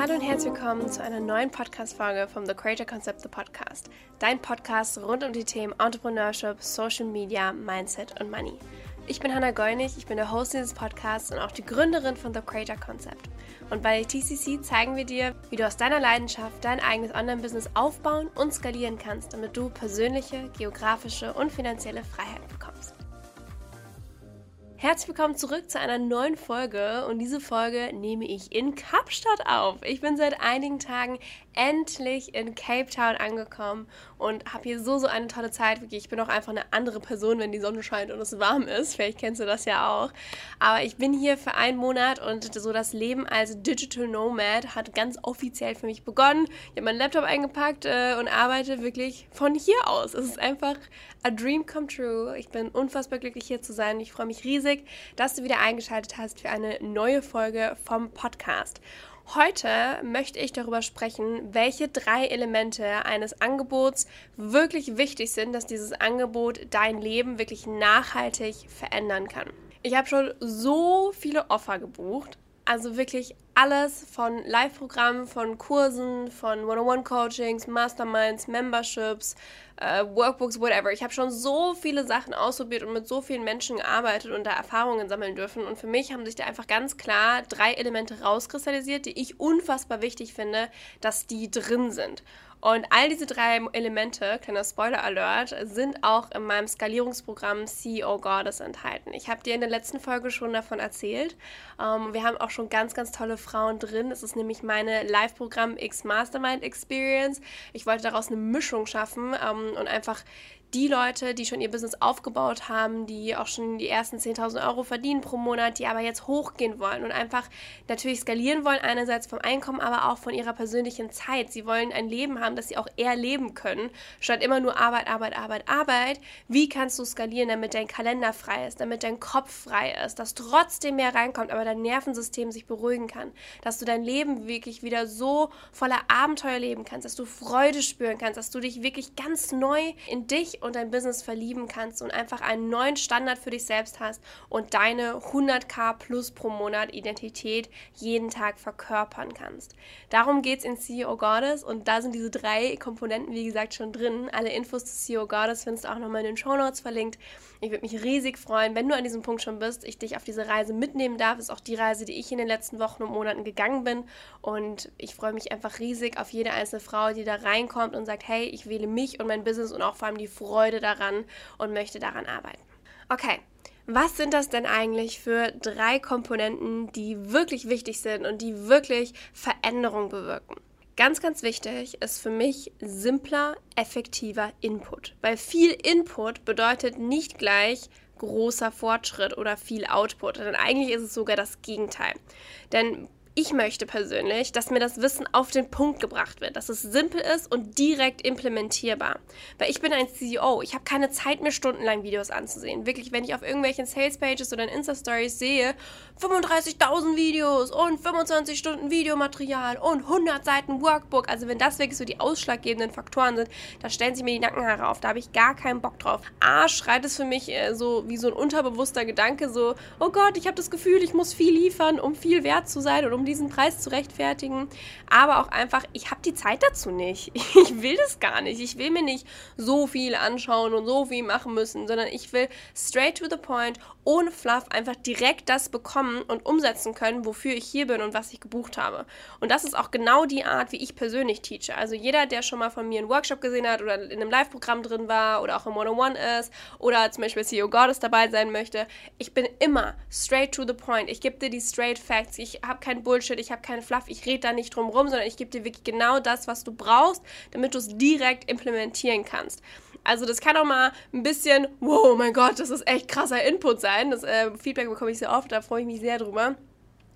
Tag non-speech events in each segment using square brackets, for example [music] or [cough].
Hallo und herzlich willkommen zu einer neuen Podcast-Folge vom The Creator Concept, The Podcast. Dein Podcast rund um die Themen Entrepreneurship, Social Media, Mindset und Money. Ich bin Hannah Gollnig, ich bin der Host dieses Podcasts und auch die Gründerin von The Creator Concept. Und bei TCC zeigen wir dir, wie du aus deiner Leidenschaft dein eigenes Online-Business aufbauen und skalieren kannst, damit du persönliche, geografische und finanzielle Freiheit. Herzlich willkommen zurück zu einer neuen Folge und diese Folge nehme ich in Kapstadt auf. Ich bin seit einigen Tagen endlich in Cape Town angekommen und habe hier so, so eine tolle Zeit. Ich bin auch einfach eine andere Person, wenn die Sonne scheint und es warm ist. Vielleicht kennst du das ja auch. Aber ich bin hier für einen Monat und so das Leben als Digital Nomad hat ganz offiziell für mich begonnen. Ich habe meinen Laptop eingepackt äh, und arbeite wirklich von hier aus. Es ist einfach a dream come true. Ich bin unfassbar glücklich hier zu sein. Ich freue mich riesig, dass du wieder eingeschaltet hast für eine neue Folge vom Podcast. Heute möchte ich darüber sprechen, welche drei Elemente eines Angebots wirklich wichtig sind, dass dieses Angebot dein Leben wirklich nachhaltig verändern kann. Ich habe schon so viele Offer gebucht, also wirklich alles von Live-Programmen, von Kursen, von One-on-One-Coachings, Masterminds, Memberships, äh, Workbooks, whatever. Ich habe schon so viele Sachen ausprobiert und mit so vielen Menschen gearbeitet und da Erfahrungen sammeln dürfen. Und für mich haben sich da einfach ganz klar drei Elemente rauskristallisiert, die ich unfassbar wichtig finde, dass die drin sind. Und all diese drei Elemente, kleiner Spoiler-Alert, sind auch in meinem Skalierungsprogramm CEO Goddess enthalten. Ich habe dir in der letzten Folge schon davon erzählt. Ähm, wir haben auch schon ganz, ganz tolle Frauen drin. Es ist nämlich meine Live-Programm X Mastermind Experience. Ich wollte daraus eine Mischung schaffen ähm, und einfach die Leute, die schon ihr Business aufgebaut haben, die auch schon die ersten 10.000 Euro verdienen pro Monat, die aber jetzt hochgehen wollen und einfach natürlich skalieren wollen, einerseits vom Einkommen, aber auch von ihrer persönlichen Zeit. Sie wollen ein Leben haben, das sie auch eher leben können, statt immer nur Arbeit, Arbeit, Arbeit, Arbeit. Wie kannst du skalieren, damit dein Kalender frei ist, damit dein Kopf frei ist, dass trotzdem mehr reinkommt, aber dein Nervensystem sich beruhigen kann, dass du dein Leben wirklich wieder so voller Abenteuer leben kannst, dass du Freude spüren kannst, dass du dich wirklich ganz neu in dich und dein Business verlieben kannst und einfach einen neuen Standard für dich selbst hast und deine 100k plus pro Monat Identität jeden Tag verkörpern kannst. Darum geht es in CEO Goddess und da sind diese drei Komponenten, wie gesagt, schon drin. Alle Infos zu CEO Goddess findest du auch nochmal in den Show Notes verlinkt. Ich würde mich riesig freuen, wenn du an diesem Punkt schon bist, ich dich auf diese Reise mitnehmen darf. Ist auch die Reise, die ich in den letzten Wochen und Monaten gegangen bin. Und ich freue mich einfach riesig auf jede einzelne Frau, die da reinkommt und sagt, hey, ich wähle mich und mein Business und auch vor allem die Freude daran und möchte daran arbeiten. Okay, was sind das denn eigentlich für drei Komponenten, die wirklich wichtig sind und die wirklich Veränderung bewirken? Ganz, ganz wichtig ist für mich simpler, effektiver Input. Weil viel Input bedeutet nicht gleich großer Fortschritt oder viel Output. Denn eigentlich ist es sogar das Gegenteil. Denn ich möchte persönlich, dass mir das Wissen auf den Punkt gebracht wird, dass es simpel ist und direkt implementierbar. Weil ich bin ein CEO, ich habe keine Zeit mehr stundenlang Videos anzusehen. Wirklich, wenn ich auf irgendwelchen Sales Pages oder in Insta Stories sehe, 35.000 Videos und 25 Stunden Videomaterial und 100 Seiten Workbook, also wenn das wirklich so die ausschlaggebenden Faktoren sind, da stellen sich mir die Nackenhaare auf, da habe ich gar keinen Bock drauf. A, schreit es für mich äh, so wie so ein unterbewusster Gedanke so, oh Gott, ich habe das Gefühl, ich muss viel liefern, um viel wert zu sein und um um diesen Preis zu rechtfertigen, aber auch einfach, ich habe die Zeit dazu nicht. [laughs] Ich will das gar nicht. Ich will mir nicht so viel anschauen und so viel machen müssen, sondern ich will straight to the point, ohne Fluff, einfach direkt das bekommen und umsetzen können, wofür ich hier bin und was ich gebucht habe. Und das ist auch genau die Art, wie ich persönlich teache. Also jeder, der schon mal von mir einen Workshop gesehen hat oder in einem Live-Programm drin war oder auch im One-on-One ist oder zum Beispiel CEO Goddess dabei sein möchte, ich bin immer straight to the point. Ich gebe dir die straight Facts. Ich habe kein Bullshit, ich habe keinen Fluff, ich rede da nicht drum rum, sondern ich gebe dir wirklich genau das, was du brauchst, damit du es direkt implementieren kannst. Also das kann auch mal ein bisschen, wow, mein Gott, das ist echt krasser Input sein. Das äh, Feedback bekomme ich sehr oft, da freue ich mich sehr drüber.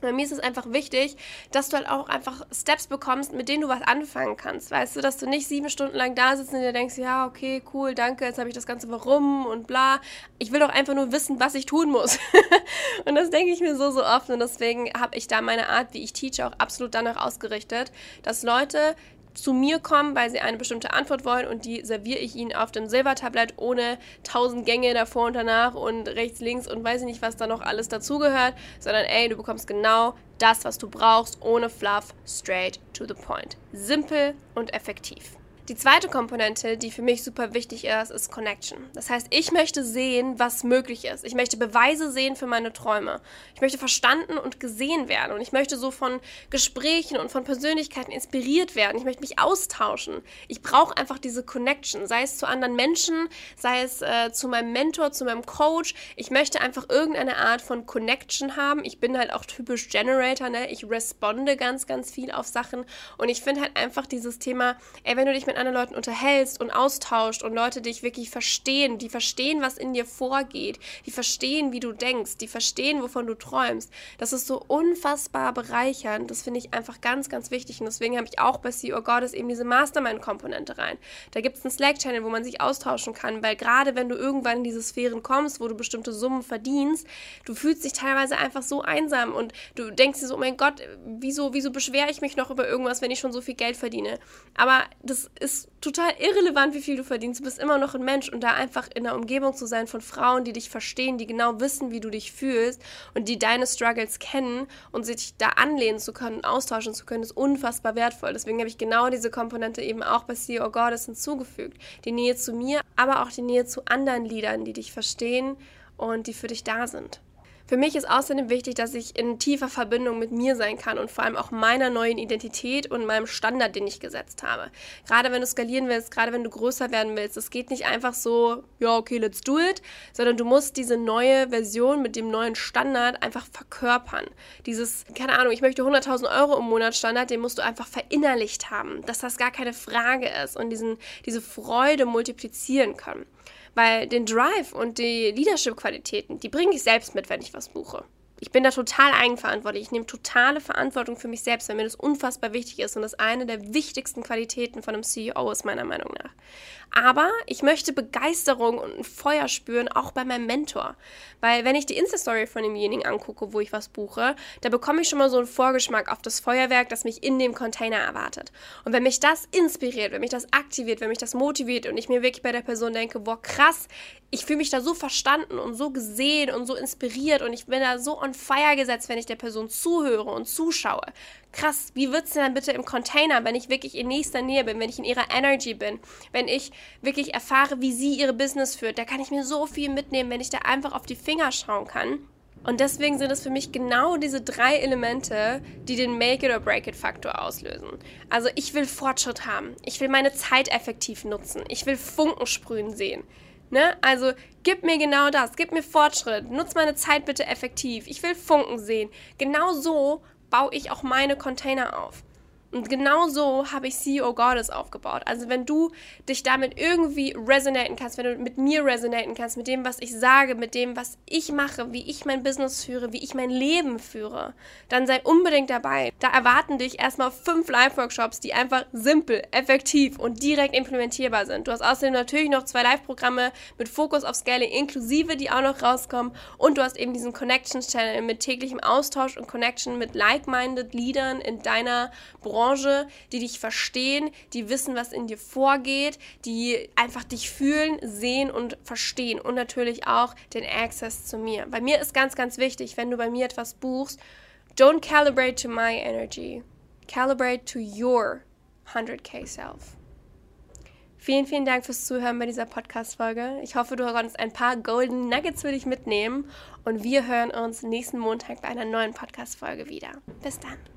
Bei mir ist es einfach wichtig, dass du halt auch einfach Steps bekommst, mit denen du was anfangen kannst. Weißt du, dass du nicht sieben Stunden lang da sitzt und dir denkst, ja, okay, cool, danke, jetzt habe ich das Ganze warum und bla. Ich will doch einfach nur wissen, was ich tun muss. [laughs] und das denke ich mir so, so oft. Und deswegen habe ich da meine Art, wie ich teache, auch absolut danach ausgerichtet, dass Leute zu mir kommen, weil sie eine bestimmte Antwort wollen und die serviere ich ihnen auf dem Silbertablett ohne tausend Gänge davor und danach und rechts, links und weiß ich nicht, was da noch alles dazugehört, sondern ey, du bekommst genau das, was du brauchst, ohne Fluff, straight to the point. Simpel und effektiv. Die zweite Komponente, die für mich super wichtig ist, ist Connection. Das heißt, ich möchte sehen, was möglich ist. Ich möchte Beweise sehen für meine Träume. Ich möchte verstanden und gesehen werden. Und ich möchte so von Gesprächen und von Persönlichkeiten inspiriert werden. Ich möchte mich austauschen. Ich brauche einfach diese Connection, sei es zu anderen Menschen, sei es äh, zu meinem Mentor, zu meinem Coach. Ich möchte einfach irgendeine Art von Connection haben. Ich bin halt auch typisch Generator, ne? Ich responde ganz, ganz viel auf Sachen. Und ich finde halt einfach dieses Thema, ey, wenn du dich mit mit anderen Leuten unterhältst und austauscht und Leute dich wirklich verstehen, die verstehen, was in dir vorgeht, die verstehen, wie du denkst, die verstehen, wovon du träumst, das ist so unfassbar bereichernd. Das finde ich einfach ganz, ganz wichtig. Und deswegen habe ich auch bei CEO Goddess eben diese Mastermind-Komponente rein. Da gibt es einen Slack-Channel, wo man sich austauschen kann, weil gerade wenn du irgendwann in diese Sphären kommst, wo du bestimmte Summen verdienst, du fühlst dich teilweise einfach so einsam und du denkst dir so, oh mein Gott, wieso, wieso beschwere ich mich noch über irgendwas, wenn ich schon so viel Geld verdiene? Aber das ist total irrelevant, wie viel du verdienst. Du bist immer noch ein Mensch und da einfach in der Umgebung zu sein von Frauen, die dich verstehen, die genau wissen, wie du dich fühlst und die deine Struggles kennen und sich da anlehnen zu können, austauschen zu können, ist unfassbar wertvoll. Deswegen habe ich genau diese Komponente eben auch bei CEO Goddess hinzugefügt. Die Nähe zu mir, aber auch die Nähe zu anderen Liedern, die dich verstehen und die für dich da sind. Für mich ist außerdem wichtig, dass ich in tiefer Verbindung mit mir sein kann und vor allem auch meiner neuen Identität und meinem Standard, den ich gesetzt habe. Gerade wenn du skalieren willst, gerade wenn du größer werden willst, es geht nicht einfach so, ja, okay, let's do it, sondern du musst diese neue Version mit dem neuen Standard einfach verkörpern. Dieses, keine Ahnung, ich möchte 100.000 Euro im Monat Standard, den musst du einfach verinnerlicht haben, dass das gar keine Frage ist und diesen, diese Freude multiplizieren können. Weil den Drive und die Leadership-Qualitäten, die bringe ich selbst mit, wenn ich was buche. Ich bin da total eigenverantwortlich. Ich nehme totale Verantwortung für mich selbst, weil mir das unfassbar wichtig ist und das eine der wichtigsten Qualitäten von einem CEO ist, meiner Meinung nach. Aber ich möchte Begeisterung und ein Feuer spüren, auch bei meinem Mentor. Weil wenn ich die Insta-Story von demjenigen angucke, wo ich was buche, da bekomme ich schon mal so einen Vorgeschmack auf das Feuerwerk, das mich in dem Container erwartet. Und wenn mich das inspiriert, wenn mich das aktiviert, wenn mich das motiviert und ich mir wirklich bei der Person denke, boah, krass, ich fühle mich da so verstanden und so gesehen und so inspiriert und ich bin da so on fire gesetzt, wenn ich der Person zuhöre und zuschaue. Krass, wie wird es denn dann bitte im Container, wenn ich wirklich in nächster Nähe bin, wenn ich in ihrer Energy bin, wenn ich wirklich erfahre, wie sie ihre Business führt. Da kann ich mir so viel mitnehmen, wenn ich da einfach auf die Finger schauen kann. Und deswegen sind es für mich genau diese drei Elemente, die den Make it or Break it Faktor auslösen. Also ich will Fortschritt haben. Ich will meine Zeit effektiv nutzen. Ich will Funken sprühen sehen. Ne? Also gib mir genau das, gib mir Fortschritt, nutz meine Zeit bitte effektiv. Ich will Funken sehen. Genau so baue ich auch meine Container auf. Und genau so habe ich CEO Goddess aufgebaut. Also wenn du dich damit irgendwie resonaten kannst, wenn du mit mir resonaten kannst, mit dem, was ich sage, mit dem, was ich mache, wie ich mein Business führe, wie ich mein Leben führe, dann sei unbedingt dabei. Da erwarten dich erstmal fünf Live-Workshops, die einfach simpel, effektiv und direkt implementierbar sind. Du hast außerdem natürlich noch zwei Live-Programme mit Fokus auf Scaling inklusive, die auch noch rauskommen. Und du hast eben diesen Connections-Channel mit täglichem Austausch und Connection mit like-minded Leadern in deiner Branche Branche, die dich verstehen, die wissen, was in dir vorgeht, die einfach dich fühlen, sehen und verstehen und natürlich auch den Access zu mir. Bei mir ist ganz, ganz wichtig, wenn du bei mir etwas buchst, don't calibrate to my energy, calibrate to your 100k self. Vielen, vielen Dank fürs Zuhören bei dieser Podcast-Folge. Ich hoffe, du konntest ein paar Golden Nuggets für dich mitnehmen und wir hören uns nächsten Montag bei einer neuen Podcast-Folge wieder. Bis dann.